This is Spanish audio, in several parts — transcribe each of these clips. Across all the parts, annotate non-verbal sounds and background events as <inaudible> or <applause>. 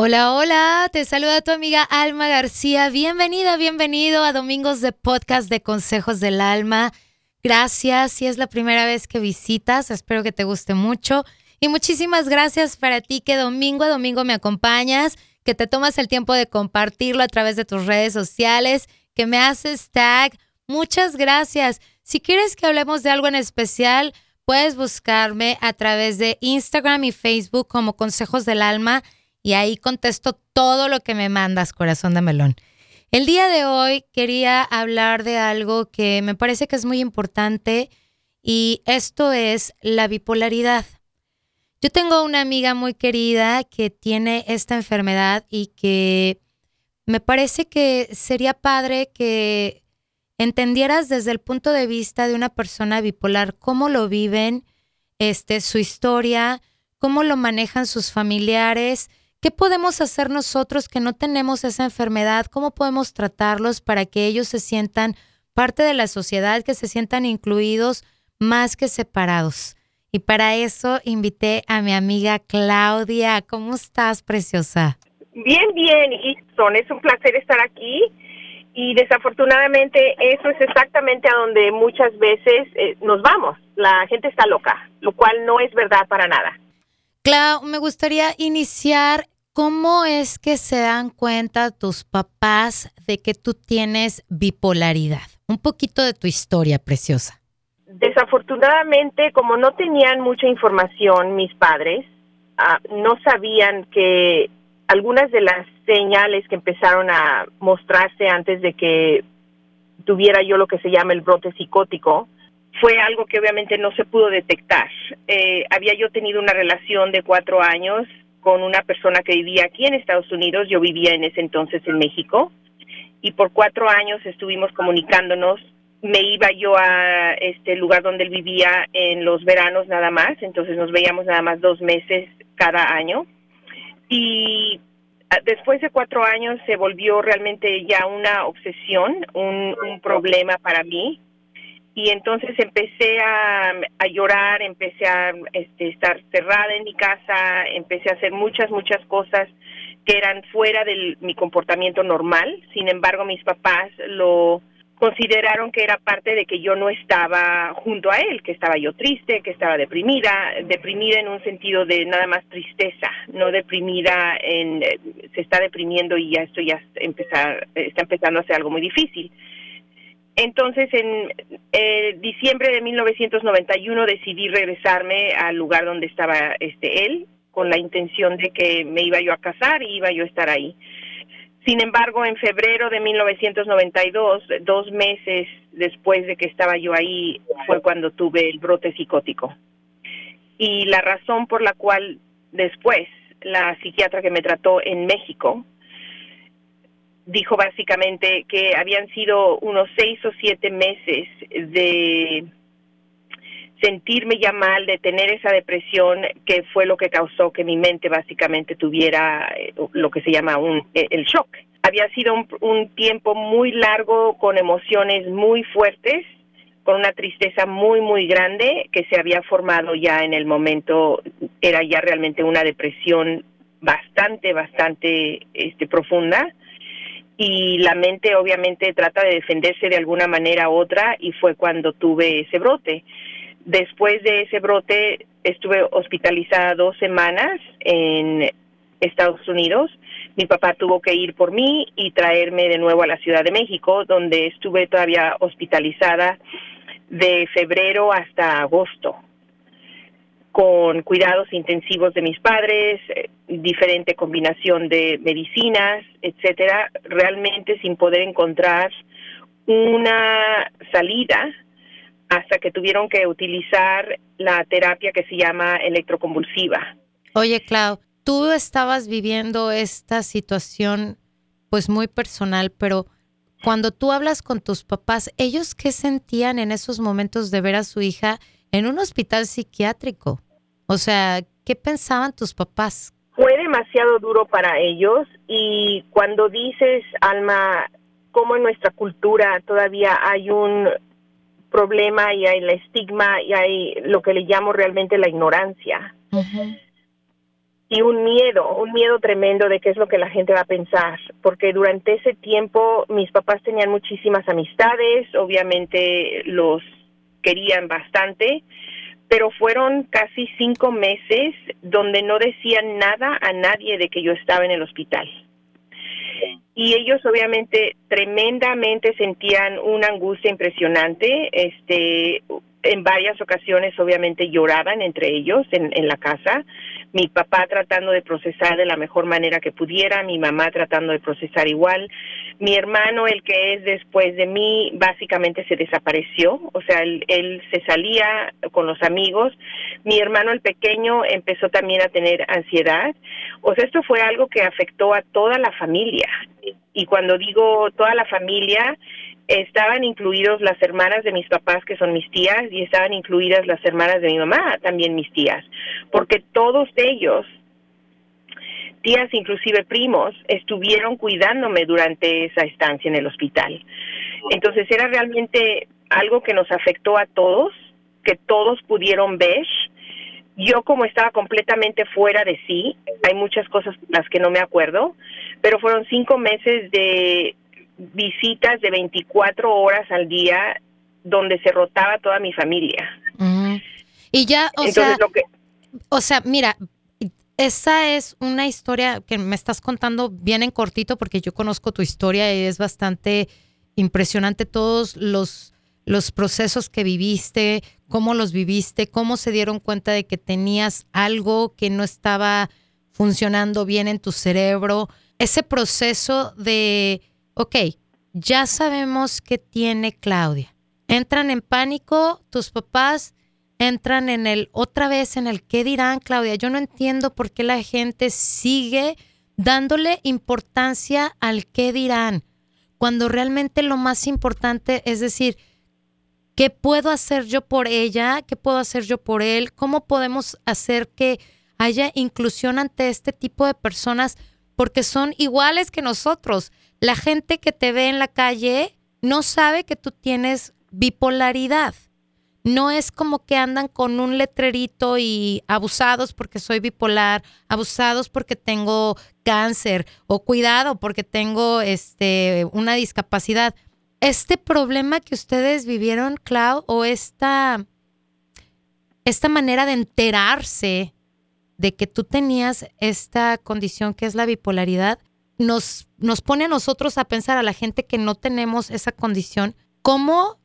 Hola, hola, te saluda tu amiga Alma García. Bienvenida, bienvenido a Domingos de Podcast de Consejos del Alma. Gracias, si es la primera vez que visitas, espero que te guste mucho. Y muchísimas gracias para ti que domingo a domingo me acompañas, que te tomas el tiempo de compartirlo a través de tus redes sociales, que me haces tag. Muchas gracias. Si quieres que hablemos de algo en especial, puedes buscarme a través de Instagram y Facebook como Consejos del Alma y ahí contesto todo lo que me mandas, corazón de melón. El día de hoy quería hablar de algo que me parece que es muy importante y esto es la bipolaridad. Yo tengo una amiga muy querida que tiene esta enfermedad y que me parece que sería padre que entendieras desde el punto de vista de una persona bipolar cómo lo viven, este, su historia, cómo lo manejan sus familiares ¿Qué podemos hacer nosotros que no tenemos esa enfermedad? ¿Cómo podemos tratarlos para que ellos se sientan parte de la sociedad, que se sientan incluidos más que separados? Y para eso invité a mi amiga Claudia. ¿Cómo estás, preciosa? Bien, bien, Ison. Es un placer estar aquí. Y desafortunadamente eso es exactamente a donde muchas veces eh, nos vamos. La gente está loca, lo cual no es verdad para nada. Clau, me gustaría iniciar. ¿Cómo es que se dan cuenta tus papás de que tú tienes bipolaridad? Un poquito de tu historia, preciosa. Desafortunadamente, como no tenían mucha información mis padres, ah, no sabían que algunas de las señales que empezaron a mostrarse antes de que tuviera yo lo que se llama el brote psicótico, fue algo que obviamente no se pudo detectar. Eh, había yo tenido una relación de cuatro años con una persona que vivía aquí en Estados Unidos, yo vivía en ese entonces en México, y por cuatro años estuvimos comunicándonos. Me iba yo a este lugar donde él vivía en los veranos nada más, entonces nos veíamos nada más dos meses cada año. Y después de cuatro años se volvió realmente ya una obsesión, un, un problema para mí y entonces empecé a, llorar, empecé a este, estar cerrada en mi casa, empecé a hacer muchas, muchas cosas que eran fuera de mi comportamiento normal. Sin embargo, mis papás lo consideraron que era parte de que yo no estaba junto a él, que estaba yo triste, que estaba deprimida, deprimida en un sentido de nada más tristeza, no deprimida en eh, se está deprimiendo y ya esto ya empezar, está empezando a ser algo muy difícil. Entonces, en eh, diciembre de 1991 decidí regresarme al lugar donde estaba este él, con la intención de que me iba yo a casar y iba yo a estar ahí. Sin embargo, en febrero de 1992, dos meses después de que estaba yo ahí, fue cuando tuve el brote psicótico. Y la razón por la cual después la psiquiatra que me trató en México dijo básicamente que habían sido unos seis o siete meses de sentirme ya mal, de tener esa depresión, que fue lo que causó que mi mente básicamente tuviera eh, lo que se llama un, eh, el shock. Había sido un, un tiempo muy largo con emociones muy fuertes, con una tristeza muy, muy grande que se había formado ya en el momento, era ya realmente una depresión bastante, bastante este, profunda y la mente obviamente trata de defenderse de alguna manera u otra y fue cuando tuve ese brote. Después de ese brote estuve hospitalizada dos semanas en Estados Unidos. Mi papá tuvo que ir por mí y traerme de nuevo a la Ciudad de México, donde estuve todavía hospitalizada de febrero hasta agosto con cuidados intensivos de mis padres, eh, diferente combinación de medicinas, etcétera, realmente sin poder encontrar una salida hasta que tuvieron que utilizar la terapia que se llama electroconvulsiva. Oye, Clau, tú estabas viviendo esta situación pues muy personal, pero cuando tú hablas con tus papás, ¿ellos qué sentían en esos momentos de ver a su hija en un hospital psiquiátrico? O sea, ¿qué pensaban tus papás? Fue demasiado duro para ellos y cuando dices, Alma, cómo en nuestra cultura todavía hay un problema y hay el estigma y hay lo que le llamo realmente la ignorancia. y un miedo, un miedo tremendo de qué es lo que la gente va a pensar, porque durante ese tiempo mis papás tenían muchísimas amistades, obviamente los querían bastante, pero fueron casi cinco meses donde no decían nada a nadie de que yo estaba en el hospital. Y ellos obviamente tremendamente sentían una angustia impresionante, este, en varias ocasiones obviamente lloraban entre ellos en, en la casa, mi papá tratando de procesar de la mejor manera que pudiera, mi mamá tratando de procesar igual, mi hermano, el que es después de mí, básicamente se desapareció, o sea, él, él se salía con los amigos, mi hermano el pequeño empezó también a tener ansiedad, o sea, esto fue algo que afectó a toda la familia, y cuando digo toda la familia, estaban incluidos las hermanas de mis papás, que son mis tías, y estaban incluidas las hermanas de mi mamá, también mis tías, porque todos ellos, tías, inclusive primos, estuvieron cuidándome durante esa estancia en el hospital. Entonces era realmente algo que nos afectó a todos, que todos pudieron ver. Yo como estaba completamente fuera de sí, hay muchas cosas las que no me acuerdo, pero fueron cinco meses de visitas de 24 horas al día donde se rotaba toda mi familia. Y ya, o sea, o sea, mira, esa es una historia que me estás contando bien en cortito porque yo conozco tu historia y es bastante impresionante todos los los procesos que viviste, cómo los viviste, cómo se dieron cuenta de que tenías algo que no estaba funcionando bien en tu cerebro, ese proceso de ok, ya sabemos qué tiene Claudia. Entran en pánico, tus papás entran en el otra vez en el qué dirán Claudia. Yo no entiendo por qué la gente sigue dándole importancia al qué dirán, cuando realmente lo más importante es decir, ¿qué puedo hacer yo por ella? ¿Qué puedo hacer yo por él? ¿Cómo podemos hacer que haya inclusión ante este tipo de personas? Porque son iguales que nosotros la gente que te ve en la calle no sabe que tú tienes bipolaridad. No es como que andan con un letrerito y abusados porque soy bipolar, abusados porque tengo cáncer o cuidado porque tengo este una discapacidad. Este problema que ustedes vivieron, Clau, o esta esta manera de enterarse de que tú tenías esta condición que es la bipolaridad, nos, nos pone a nosotros a pensar, a la gente que no tenemos esa condición, ¿cómo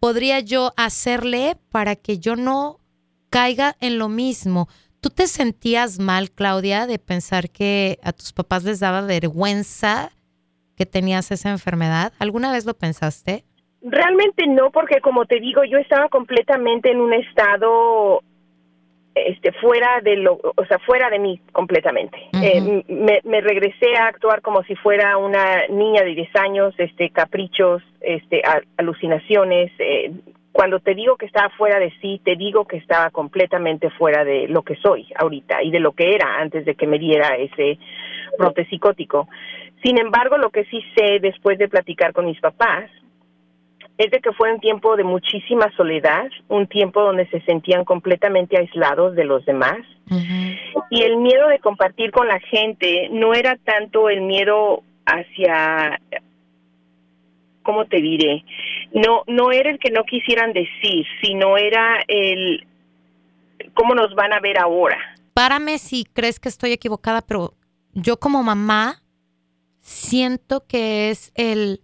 podría yo hacerle para que yo no caiga en lo mismo? ¿Tú te sentías mal, Claudia, de pensar que a tus papás les daba vergüenza que tenías esa enfermedad? ¿Alguna vez lo pensaste? Realmente no, porque como te digo, yo estaba completamente en un estado este fuera de lo o sea fuera de mí completamente eh, me, regresé a actuar como si fuera una niña de 10 años este caprichos este alucinaciones eh, cuando te digo que estaba fuera de sí te digo que estaba completamente fuera de lo que soy ahorita y de lo que era antes de que me diera ese brote psicótico sin embargo lo que sí sé después de platicar con mis papás es de que fue un tiempo de muchísima soledad, un tiempo donde se sentían completamente aislados de los demás. Y el miedo de compartir con la gente no era tanto el miedo hacia ¿cómo te diré? No no era el que no quisieran decir, sino era el cómo nos van a ver ahora. Párame si crees que estoy equivocada, pero yo como mamá siento que es el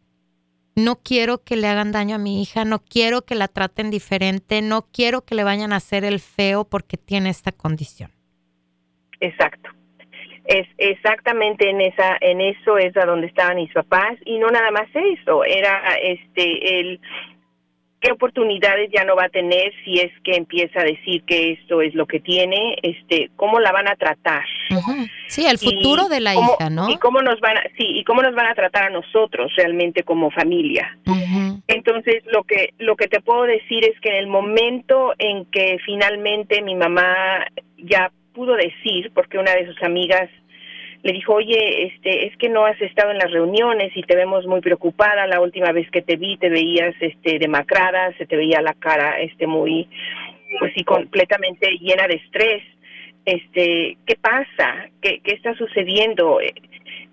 no quiero que le hagan daño a mi hija, no quiero que la traten diferente, no quiero que le vayan a hacer el feo porque tiene esta condición. Exacto. Es exactamente en esa en eso es a donde estaban mis papás y no nada más eso, era este el qué oportunidades ya no va a tener si es que empieza a decir que esto es lo que tiene, este, cómo la van a tratar. Sí, el futuro de la hija, ¿no? Y cómo nos van a, sí, y cómo nos van a tratar a nosotros realmente como familia. Entonces, lo que lo que te puedo decir es que en el momento en que finalmente mi mamá ya pudo decir, porque una de sus amigas le dijo, oye, este, es que no has estado en las reuniones y te vemos muy preocupada. La última vez que te vi te veías, este, demacrada, se te veía la cara, este, muy, pues sí, completamente llena de estrés. este, ¿qué pasa? ¿Qué, qué está sucediendo?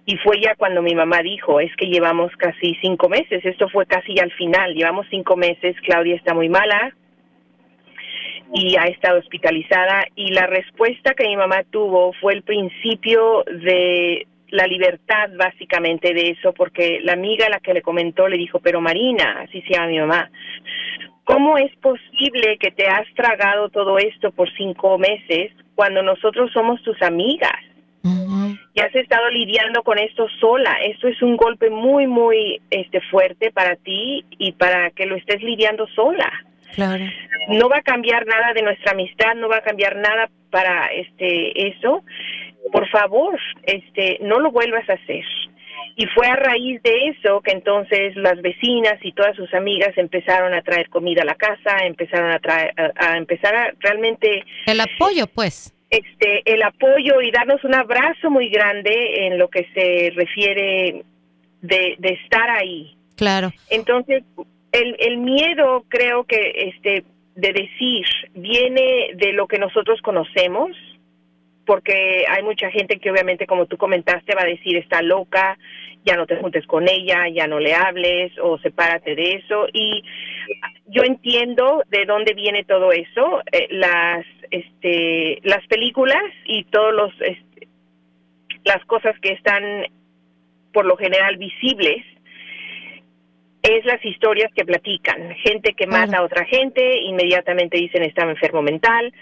Y fue ya cuando mi mamá dijo, es que llevamos casi cinco meses, esto fue casi al final, llevamos cinco meses, Claudia está muy mala y ha estado hospitalizada y la respuesta que mi mamá tuvo fue el principio de la libertad básicamente de eso, porque la amiga a la que le comentó le dijo, pero Marina, así se llama mi mamá, ¿cómo es posible que te has tragado todo esto por cinco meses cuando nosotros somos tus amigas? Y has estado lidiando con esto sola. Esto es un golpe muy, muy este, fuerte para ti y para que lo estés lidiando sola. Claro. No va a cambiar nada de nuestra amistad, no va a cambiar nada para este eso. Por favor, este, no lo vuelvas a hacer. Y fue a raíz de eso que entonces las vecinas y todas sus amigas empezaron a traer comida a la casa, empezaron a traer, a, empezar a realmente el apoyo, pues. Este, el apoyo y darnos un abrazo muy grande en lo que se refiere de, de estar ahí. Claro. Entonces, el, el miedo creo que este de decir viene de lo que nosotros conocemos porque hay mucha gente que obviamente como tú comentaste va a decir está loca ya no te juntes con ella ya no le hables o sepárate de eso y yo entiendo de dónde viene todo eso eh, las este las películas y todos los este, las cosas que están por lo general visibles es las historias que platican. Gente que mata a otra gente, inmediatamente dicen estaba enfermo mental.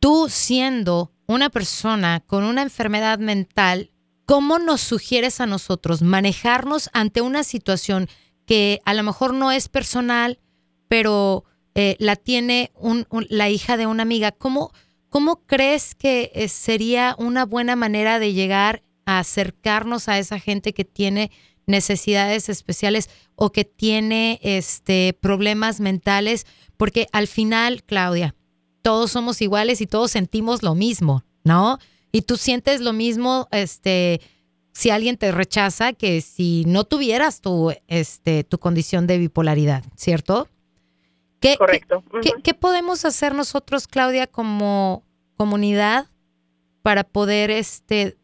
Tú siendo una persona con una enfermedad mental, ¿cómo nos sugieres a nosotros manejarnos ante una situación que a lo mejor no es personal, pero eh, la tiene la hija de una amiga? ¿Cómo, cómo crees que eh, sería una buena manera de llegar a acercarnos a esa gente que tiene necesidades especiales o que tiene este problemas mentales, porque al final, Claudia, todos somos iguales y todos sentimos lo mismo, ¿no? Y tú sientes lo mismo, este, si alguien te rechaza que si no tuvieras tu, este, tu condición de bipolaridad, ¿cierto? ¿Qué, Correcto. ¿qué, podemos hacer nosotros, Claudia, como comunidad para poder este,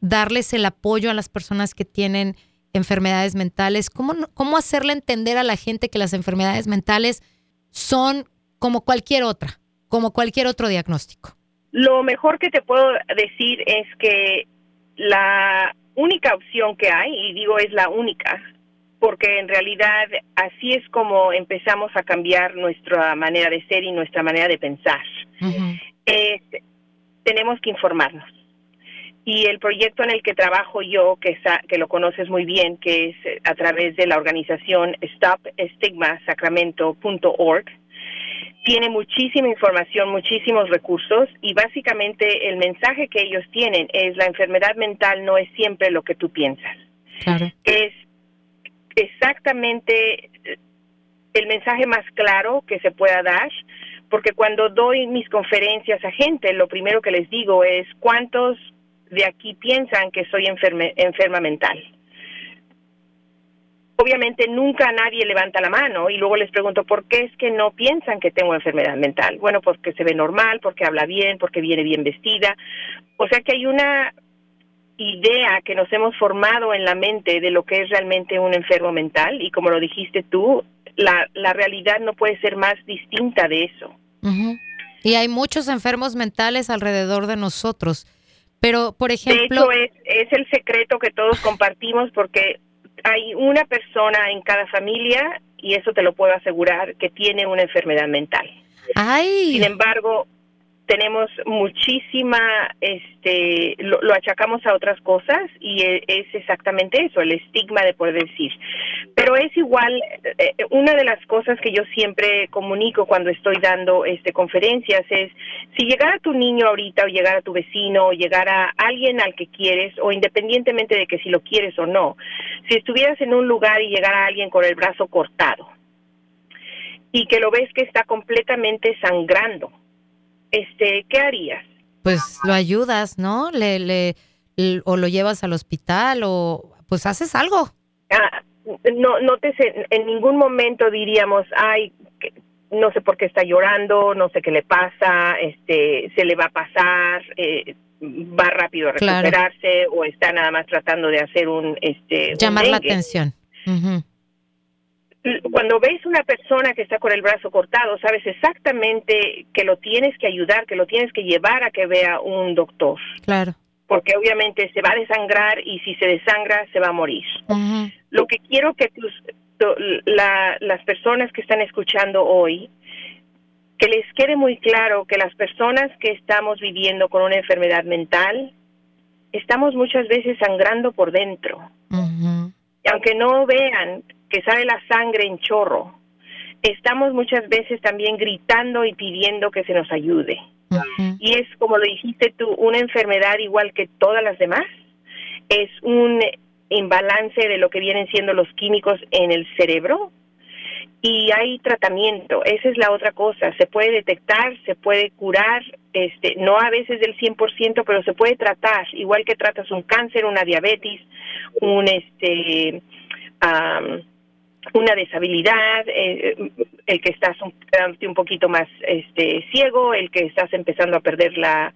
darles el apoyo a las personas que tienen enfermedades mentales, ¿cómo, cómo hacerle entender a la gente que las enfermedades mentales son como cualquier otra, como cualquier otro diagnóstico? Lo mejor que te puedo decir es que la única opción que hay, y digo es la única, porque en realidad así es como empezamos a cambiar nuestra manera de ser y nuestra manera de pensar. tenemos que informarnos y el proyecto en el que trabajo yo, que, que lo conoces muy bien, que es eh, a través de la organización stopstigmasacramento.org, tiene muchísima información, muchísimos recursos y básicamente el mensaje que ellos tienen es la enfermedad mental no es siempre lo que tú piensas. Es exactamente eh, el mensaje más claro que se pueda dar, porque cuando doy mis conferencias a gente, lo primero que les digo es cuántos de aquí piensan que soy enferma mental. Obviamente nunca nadie levanta la mano y luego les pregunto por qué es que no piensan que tengo enfermedad mental. Bueno, porque se ve normal, porque habla bien, porque viene bien vestida. O sea que hay una idea que nos hemos formado en la mente de lo que es realmente un enfermo mental y como lo dijiste tú, la, la realidad no puede ser más distinta de eso. Y hay muchos enfermos mentales alrededor de nosotros. Pero, por ejemplo... De hecho, es, es el secreto que todos compartimos porque hay una persona en cada familia, y eso te lo puedo asegurar, que tiene una enfermedad mental. Ay. Sin embargo, tenemos muchísima, este, lo, achacamos a otras cosas y e, es, exactamente eso, el estigma de poder decir. Pero es igual, eh, una de las cosas que yo siempre comunico cuando estoy dando este conferencias es, si llegara tu niño ahorita o llegara tu vecino o llegara alguien al que quieres o independientemente de que si lo quieres o no, si estuvieras en un lugar y llegara alguien con el brazo cortado y que lo ves que está completamente sangrando, este, ¿qué harías? Pues lo ayudas, ¿no? Le, le, o lo llevas al hospital o pues haces algo. Ah, no, no te en ningún momento diríamos, ay, no sé por qué está llorando, no sé qué le pasa, este, se le va a pasar, eh, va rápido a recuperarse o está nada más tratando de hacer un, este, llamar la atención. Cuando ves una persona que está con el brazo cortado, sabes exactamente que lo tienes que ayudar, que lo tienes que llevar a que vea un doctor. Claro. Porque obviamente se va a desangrar y si se desangra se va a morir. Lo que quiero que tus, las personas que están escuchando hoy, que les quede muy claro que las personas que estamos viviendo con una enfermedad mental, estamos muchas veces sangrando por dentro. Y aunque no vean que sale la sangre en chorro, estamos muchas veces también gritando y pidiendo que se nos ayude. Y es, como lo dijiste tú, una enfermedad igual que todas las demás. Es un imbalance de lo que vienen siendo los químicos en el cerebro y hay tratamiento. Esa es la otra cosa. Se puede detectar, se puede curar, este, no a veces del 100%, pero se puede tratar, igual que tratas un cáncer, una diabetes, un este una deshabilidad, eh, el que estás un, un poquito más este ciego, el que estás empezando a perder la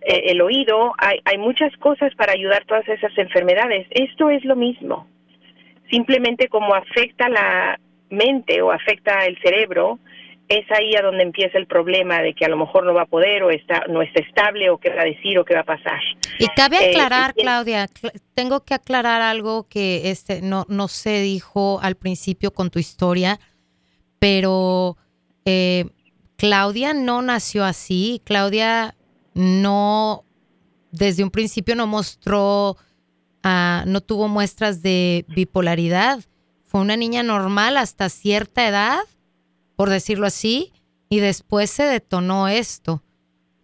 eh, el oído, hay, hay muchas cosas para ayudar todas esas enfermedades. Esto es lo mismo. Simplemente como afecta la mente o afecta el cerebro, es ahí a donde empieza el problema de que a lo mejor no va a poder o está no está estable o qué va a decir o qué va a pasar. Y cabe eh, aclarar, Claudia, tengo que aclarar algo que este no no se dijo al principio con tu historia, pero eh, Claudia no nació así. Claudia no, desde un principio no mostró, uh, no tuvo muestras de bipolaridad. Fue una niña normal hasta cierta edad, por decirlo así, y después se detonó esto.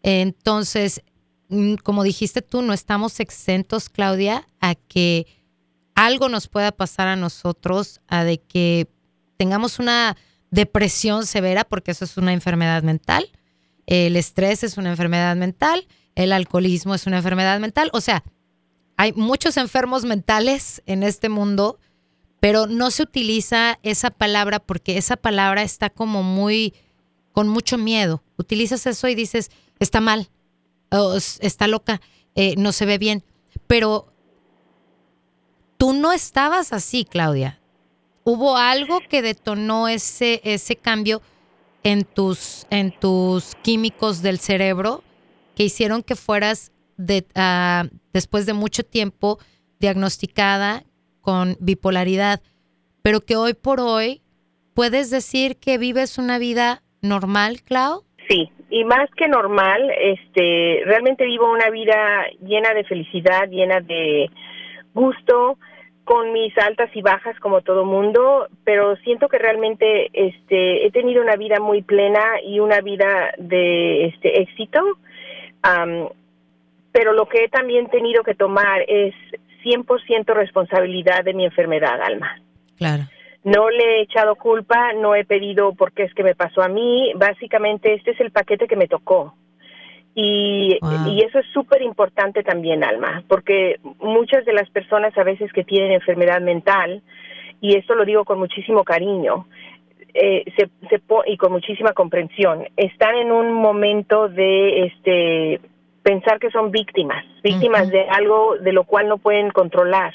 Entonces, mm, como dijiste tú, no estamos exentos, Claudia, a que algo nos pueda pasar a nosotros, a de que tengamos una depresión severa, porque eso es una enfermedad mental, el estrés es una enfermedad mental, el alcoholismo es una enfermedad mental. O sea, hay muchos enfermos mentales en este mundo, pero no se utiliza esa palabra porque esa palabra está como muy, con mucho miedo. Utilizas eso y dices, está mal, está loca, eh, no se ve bien. Pero tú no estabas así, Claudia. Hubo algo que detonó ese, ese cambio en tus, en tus químicos del cerebro que hicieron que fueras de, ah, después de mucho tiempo diagnosticada con bipolaridad, pero que hoy por hoy puedes decir que vives una vida normal, Clau? Sí, y más que normal, este, realmente vivo una vida llena de felicidad, llena de gusto, con mis altas y bajas como todo mundo, pero siento que realmente este he tenido una vida muy plena y una vida de este éxito. pero lo que he también tenido que tomar es 100% responsabilidad de mi enfermedad, Alma. Claro. No le he echado culpa, no he pedido por qué es que me pasó a mí, básicamente este es el paquete que me tocó. Y, eso es súper importante también, Alma, porque muchas de las personas a veces que tienen enfermedad mental, y esto lo digo con muchísimo cariño, eh, se, se y con muchísima comprensión, están en un momento de este pensar que son víctimas, víctimas de algo de lo cual no pueden controlar.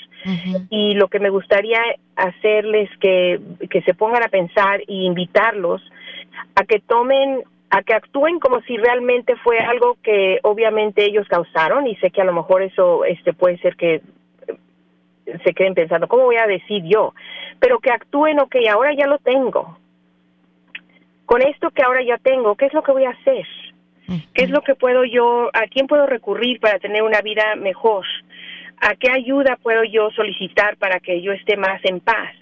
Y lo que me gustaría hacerles que, que se pongan a pensar y invitarlos a que tomen a que actúen como si realmente fue algo que obviamente ellos causaron y sé que a lo mejor eso este puede ser que eh, se queden pensando, ¿cómo voy a decir yo? Pero que actúen, ok, ahora ya lo tengo. Con esto que ahora ya tengo, ¿qué es lo que voy a hacer? ¿Qué es lo que puedo yo, a quién puedo recurrir para tener una vida mejor? ¿A qué ayuda puedo yo solicitar para que yo esté más en paz?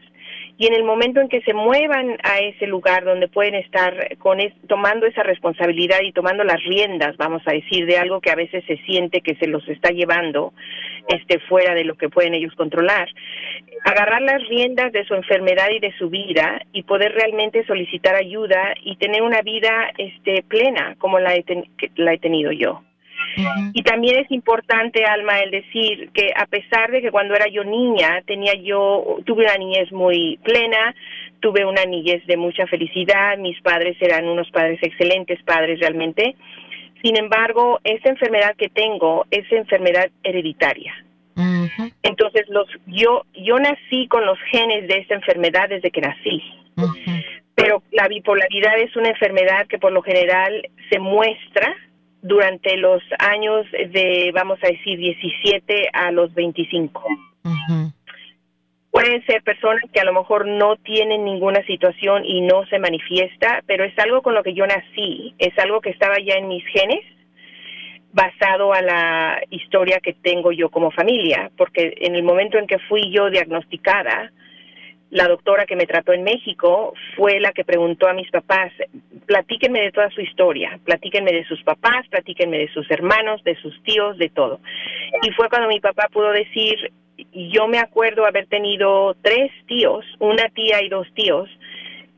Y en el momento en que se muevan a ese lugar donde pueden estar con tomando esa responsabilidad y tomando las riendas, vamos a decir, de algo que a veces se siente que se los está llevando este fuera de lo que pueden ellos controlar, agarrar las riendas de su enfermedad y de su vida y poder realmente solicitar ayuda y tener una vida este plena como la he, la he tenido yo. Y también es importante, Alma, el decir que a pesar de que cuando era yo niña, tenía yo, tuve una niñez muy plena, tuve una niñez de mucha felicidad, mis padres eran unos padres excelentes padres realmente. Sin embargo, esa enfermedad que tengo es enfermedad hereditaria. Entonces, los, yo, yo nací con los genes de esa enfermedad desde que nací. Pero la bipolaridad es una enfermedad que por lo general se muestra durante los años de, vamos a decir, 17 a los 25. Pueden ser personas que a lo mejor no tienen ninguna situación y no se manifiesta, pero es algo con lo que yo nací, es algo que estaba ya en mis genes basado a la historia que tengo yo como familia, porque en el momento en que fui yo diagnosticada, la doctora que me trató en México fue la que preguntó a mis papás, platíquenme de toda su historia, platíquenme de sus papás, platíquenme de sus hermanos, de sus tíos, de todo. Y fue cuando mi papá pudo decir, yo me acuerdo haber tenido tres tíos, una tía y dos tíos,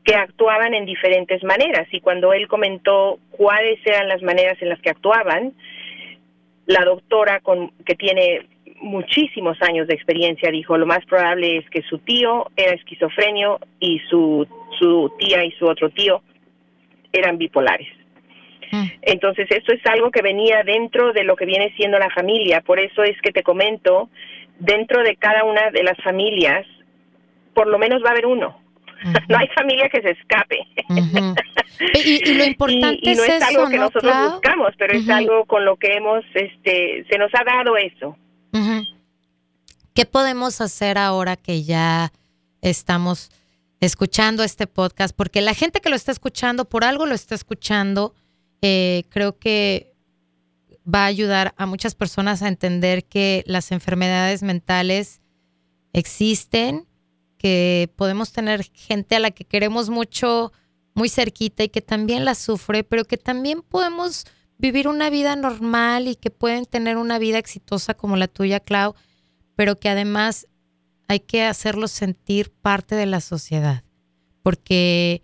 que actuaban en diferentes maneras. Y cuando él comentó cuáles eran las maneras en las que actuaban, la doctora, con, que tiene muchísimos años de experiencia, dijo, lo más probable es que su tío era esquizofrenio y su, su tía y su otro tío eran bipolares. Mm. Entonces, esto es algo que venía dentro de lo que viene siendo la familia. Por eso es que te comento, dentro de cada una de las familias, por lo menos va a haber uno. <laughs> No hay familia que se escape. y, lo <laughs> importante y, no es, algo que nosotros buscamos, pero es algo con lo que hemos, este, se nos ha dado eso. ¿Qué podemos hacer ahora que ya estamos escuchando este podcast? Porque la gente que lo está escuchando, por algo lo está escuchando, eh, creo que va a ayudar a muchas personas a entender que las enfermedades mentales existen, que podemos tener gente a la que queremos mucho muy cerquita y que también la sufre, pero que también podemos vivir una vida normal y que pueden tener una vida exitosa como la tuya, Clau, pero que además hay que hacerlos sentir parte de la sociedad, porque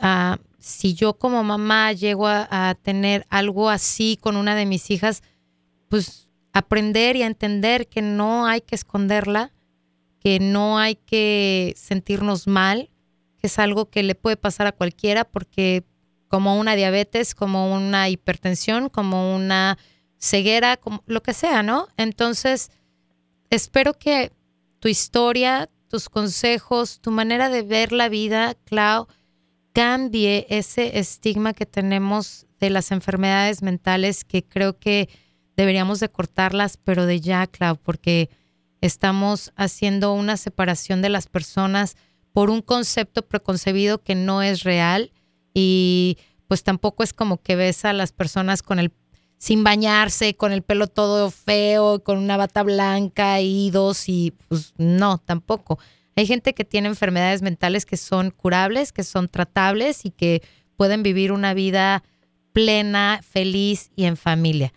uh, si yo como mamá llego a, tener algo así con una de mis hijas, pues aprender y a entender que no hay que esconderla, que no hay que sentirnos mal, que es algo que le puede pasar a cualquiera porque como una diabetes, como una hipertensión, como una ceguera, como lo que sea, ¿no? Entonces, espero que tu historia, tus consejos, tu manera de ver la vida, Clau, cambie ese estigma que tenemos de las enfermedades mentales, que creo que deberíamos de cortarlas, pero de ya, Clau, porque estamos haciendo una separación de las personas por un concepto preconcebido que no es real y pues tampoco es como que ves a las personas con el sin bañarse, con el pelo todo feo, con una bata blanca, idos y pues no, tampoco. Hay gente que tiene enfermedades mentales que son curables, que son tratables y que pueden vivir una vida plena, feliz y en familia.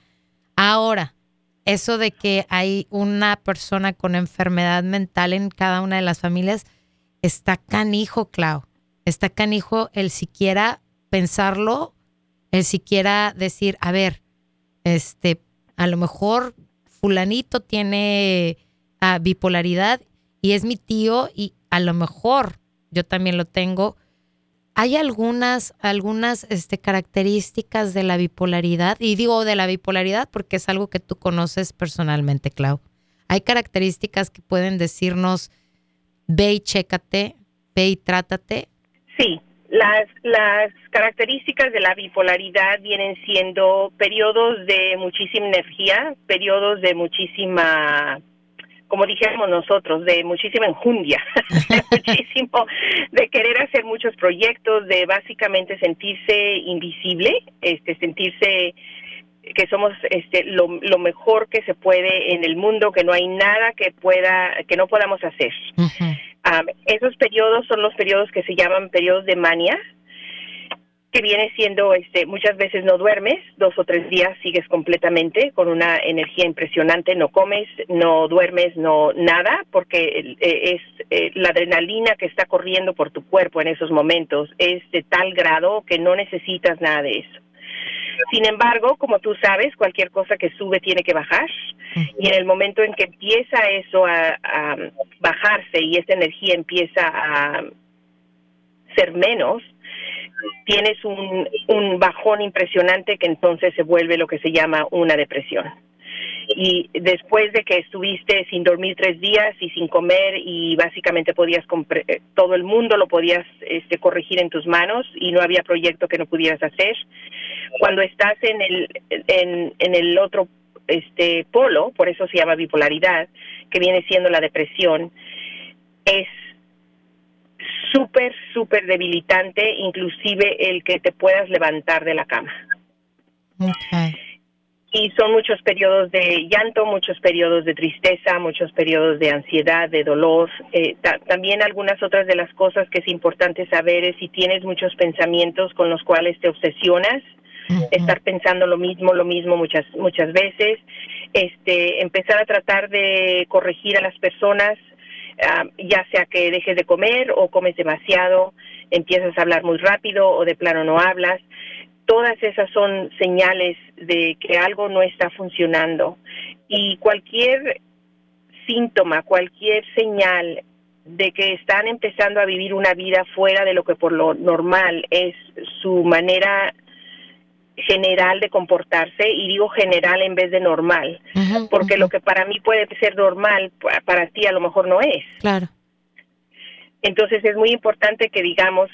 Ahora, eso de que hay una persona con enfermedad mental en cada una de las familias, está canijo, Clau. Está canijo el siquiera pensarlo, el siquiera decir, a ver, este, a lo mejor fulanito tiene ah, bipolaridad y es mi tío y a lo mejor yo también lo tengo. Hay algunas, algunas este, características de la bipolaridad, y digo de la bipolaridad porque es algo que tú conoces personalmente, Clau. Hay características que pueden decirnos, ve y chécate, ve y trátate. Sí, las, las características de la bipolaridad vienen siendo periodos de muchísima energía, periodos de muchísima como dijéramos nosotros, de muchísima enjundia, de <laughs> muchísimo, de querer hacer muchos proyectos, de básicamente sentirse invisible, este, sentirse que somos este, lo, mejor que se puede en el mundo, que no hay nada que pueda, que no podamos hacer. Esos periodos son los periodos que se llaman periodos de mania, que viene siendo, este, muchas veces no duermes, dos o tres días sigues completamente con una energía impresionante, no comes, no duermes, no nada, porque eh, es eh, la adrenalina que está corriendo por tu cuerpo en esos momentos es de tal grado que no necesitas nada de eso. Sin embargo, como tú sabes, cualquier cosa que sube tiene que bajar. Y en el momento en que empieza eso a, bajarse y esa energía empieza a ser menos, tienes un, un bajón impresionante que entonces se vuelve lo que se llama una depresión y después de que estuviste sin dormir tres días y sin comer y básicamente podías eh, todo el mundo lo podías este, corregir en tus manos y no había proyecto que no pudieras hacer cuando estás en el en, en el otro este polo por eso se llama bipolaridad que viene siendo la depresión es súper súper debilitante inclusive el que te puedas levantar de la cama. Okay y son muchos periodos de llanto, muchos periodos de tristeza, muchos periodos de ansiedad, de dolor. Eh, también algunas otras de las cosas que es importante saber es si tienes muchos pensamientos con los cuales te obsesionas, estar pensando lo mismo, lo mismo muchas muchas veces, este, empezar a tratar de corregir a las personas, ah, ya sea que dejes de comer o comes demasiado, empiezas a hablar muy rápido o de plano no hablas todas esas son señales de que algo no está funcionando y cualquier síntoma, cualquier señal de que están empezando a vivir una vida fuera de lo que por lo normal es su manera general de comportarse y digo general en vez de normal, porque lo que para mí puede ser normal para ti a lo mejor no es. Claro. Entonces es muy importante que digamos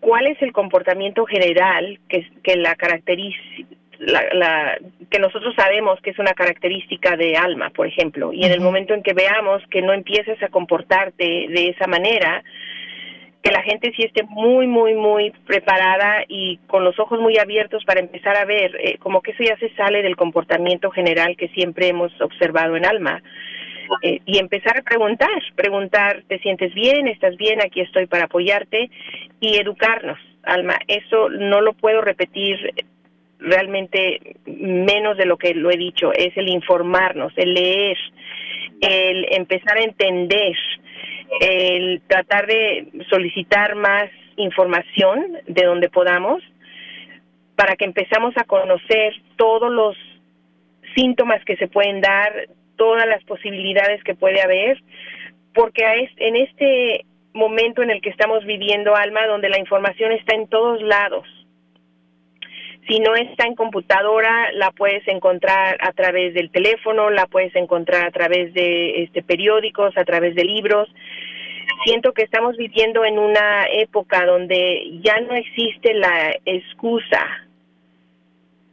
cuál es el comportamiento general que, que la la, que nosotros sabemos que es una característica de alma, por ejemplo, y en el momento en que veamos que no empiezas a comportarte de esa manera, que la gente sí esté muy, muy, muy preparada y con los ojos muy abiertos para empezar a ver, eh, como que eso ya se sale del comportamiento general que siempre hemos observado en alma. Eh, y empezar a preguntar, preguntar, ¿te sientes bien? ¿Estás bien? Aquí estoy para apoyarte y educarnos, Alma. Eso no lo puedo repetir realmente menos de lo que lo he dicho, es el informarnos, el leer, el empezar a entender, el tratar de solicitar más información de donde podamos para que empezamos a conocer todos los síntomas que se pueden dar, todas las posibilidades que puede haber, porque en este momento en el que estamos viviendo, Alma, donde la información está en todos lados, si no está en computadora, la puedes encontrar a través del teléfono, la puedes encontrar a través de este, periódicos, a través de libros. Siento que estamos viviendo en una época donde ya no existe la excusa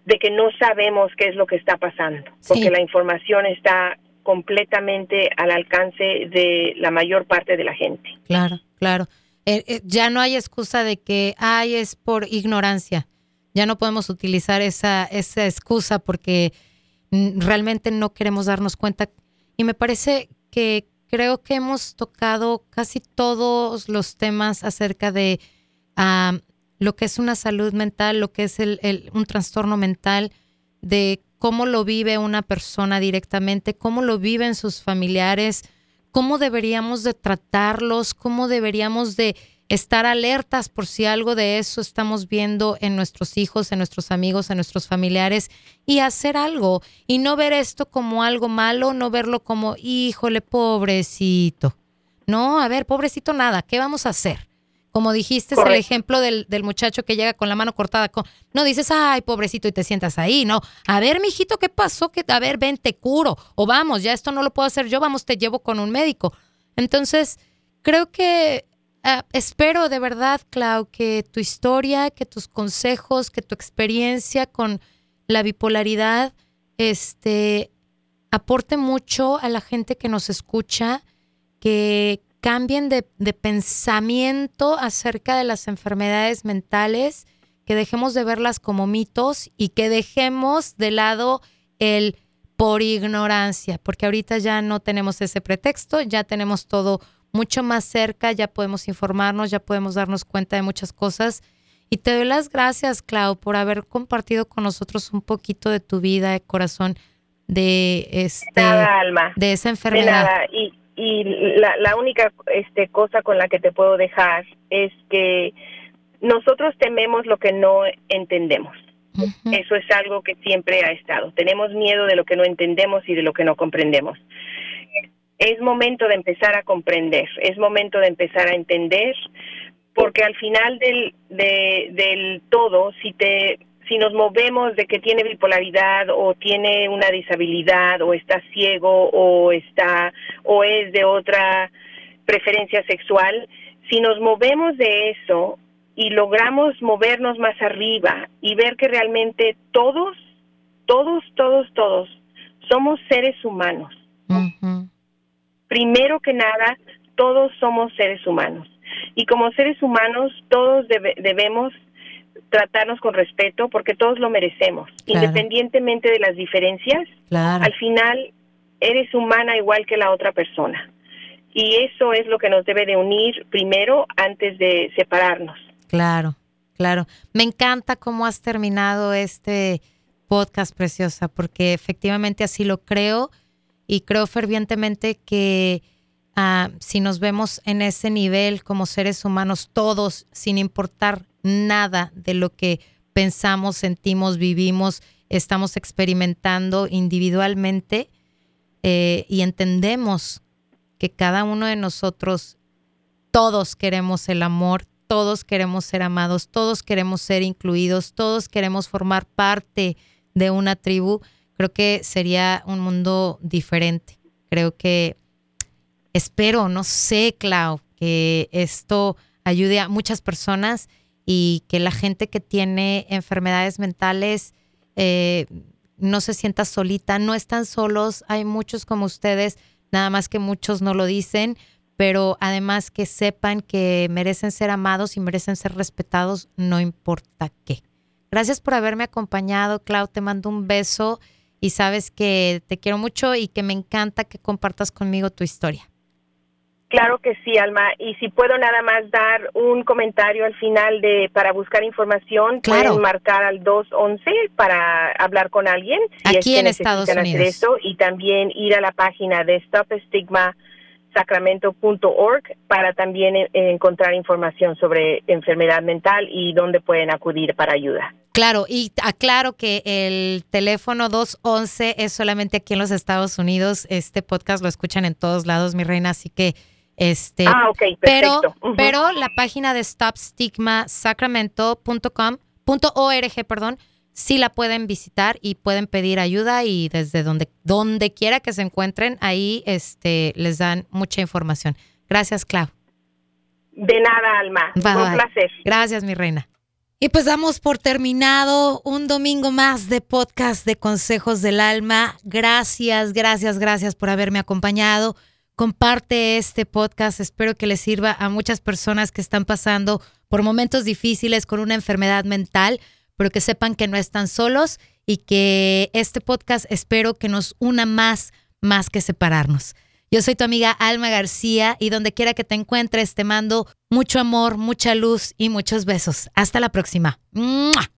de que no sabemos qué es lo que está pasando, porque la información está completamente al alcance de la mayor parte de la gente. Claro, claro. Eh, eh, ya no hay excusa de que, ay, es por ignorancia. Ya no podemos utilizar esa, esa excusa porque realmente no queremos darnos cuenta. Y me parece que creo que hemos tocado casi todos los temas acerca de lo que es una salud mental, lo que es el, un trastorno mental, de cómo lo vive una persona directamente, cómo lo viven sus familiares, cómo deberíamos de tratarlos, cómo deberíamos de estar alertas por si algo de eso estamos viendo en nuestros hijos, en nuestros amigos, en nuestros familiares y hacer algo y no ver esto como algo malo, no verlo como, híjole, pobrecito. No, a ver, pobrecito nada, ¿qué vamos a hacer? Como dijiste, es el ejemplo del, muchacho que llega con la mano cortada. no dices, ay, pobrecito, y te sientas ahí. No, a ver, mijito, ¿qué pasó? Que, a ver, ven, te curo. O vamos, ya esto no lo puedo hacer yo, vamos, te llevo con un médico. Entonces, creo que ah, espero de verdad, Clau, que tu historia, que tus consejos, que tu experiencia con la bipolaridad, este, aporte mucho a la gente que nos escucha, que, cambien de, pensamiento acerca de las enfermedades mentales, que dejemos de verlas como mitos y que dejemos de lado el por ignorancia, porque ahorita ya no tenemos ese pretexto, ya tenemos todo mucho más cerca, ya podemos informarnos, ya podemos darnos cuenta de muchas cosas. Y te doy las gracias, Clau, por haber compartido con nosotros un poquito de tu vida, de corazón, de este, alma. de esa enfermedad y la, la única este, cosa con la que te puedo dejar es que nosotros tememos lo que no entendemos. Eso es algo que siempre ha estado. Tenemos miedo de lo que no entendemos y de lo que no comprendemos. Es momento de empezar a comprender, es momento de empezar a entender, porque al final del, del todo, si te si nos movemos de que tiene bipolaridad o tiene una disabilidad o está ciego o está o es de otra preferencia sexual, si nos movemos de eso y logramos movernos más arriba y ver que realmente todos, todos, todos, todos somos seres humanos. Primero que nada, todos somos seres humanos. Y como seres humanos, todos debemos tratarnos con respeto porque todos lo merecemos, independientemente de las diferencias. Al final, eres humana igual que la otra persona. Y eso es lo que nos debe de unir primero antes de separarnos. Claro, claro. Me encanta cómo has terminado este podcast, preciosa, porque efectivamente así lo creo y creo fervientemente que ah, si nos vemos en ese nivel como seres humanos, todos, sin importar nada de lo que pensamos, sentimos, vivimos, estamos experimentando individualmente eh, y entendemos que cada uno de nosotros, todos queremos el amor, todos queremos ser amados, todos queremos ser incluidos, todos queremos formar parte de una tribu, creo que sería un mundo diferente. Creo que espero, no sé, Clau, que esto ayude a muchas personas y que la gente que tiene enfermedades mentales eh, no se sienta solita, no están solos, hay muchos como ustedes, nada más que muchos no lo dicen, pero además que sepan que merecen ser amados y merecen ser respetados, no importa qué. Gracias por haberme acompañado, Clau. Te mando un beso y sabes que te quiero mucho y que me encanta que compartas conmigo tu historia. Claro que sí, Alma. Y si puedo nada más dar un comentario al final de para buscar información, pueden marcar al 211 para hablar con alguien. Aquí en Estados Unidos. y también ir a la página de Stop Stigma sacramento.org para también encontrar información sobre enfermedad mental y dónde pueden acudir para ayuda. Claro, y aclaro que el teléfono 211 es solamente aquí en los Estados Unidos. Este podcast lo escuchan en todos lados, mi reina, así que este Ah, ok, pero pero la página de stopstigmasacramento.com.org, perdón, sí la pueden visitar y pueden pedir ayuda y desde donde, donde quiera que se encuentren, ahí este, les dan mucha información. Gracias, Clau. De nada, Alma. un placer. Gracias, mi reina. Y pues damos por terminado un domingo más de podcast de Consejos del Alma. Gracias, gracias, gracias por haberme acompañado. Comparte este podcast. Espero que le sirva a muchas personas que están pasando por momentos difíciles con una enfermedad mental pero que sepan que no están solos y que este podcast espero que nos una más, más que separarnos. Yo soy tu amiga Alma García y donde quiera que te encuentres te mando mucho amor, mucha luz y muchos besos. Hasta la próxima.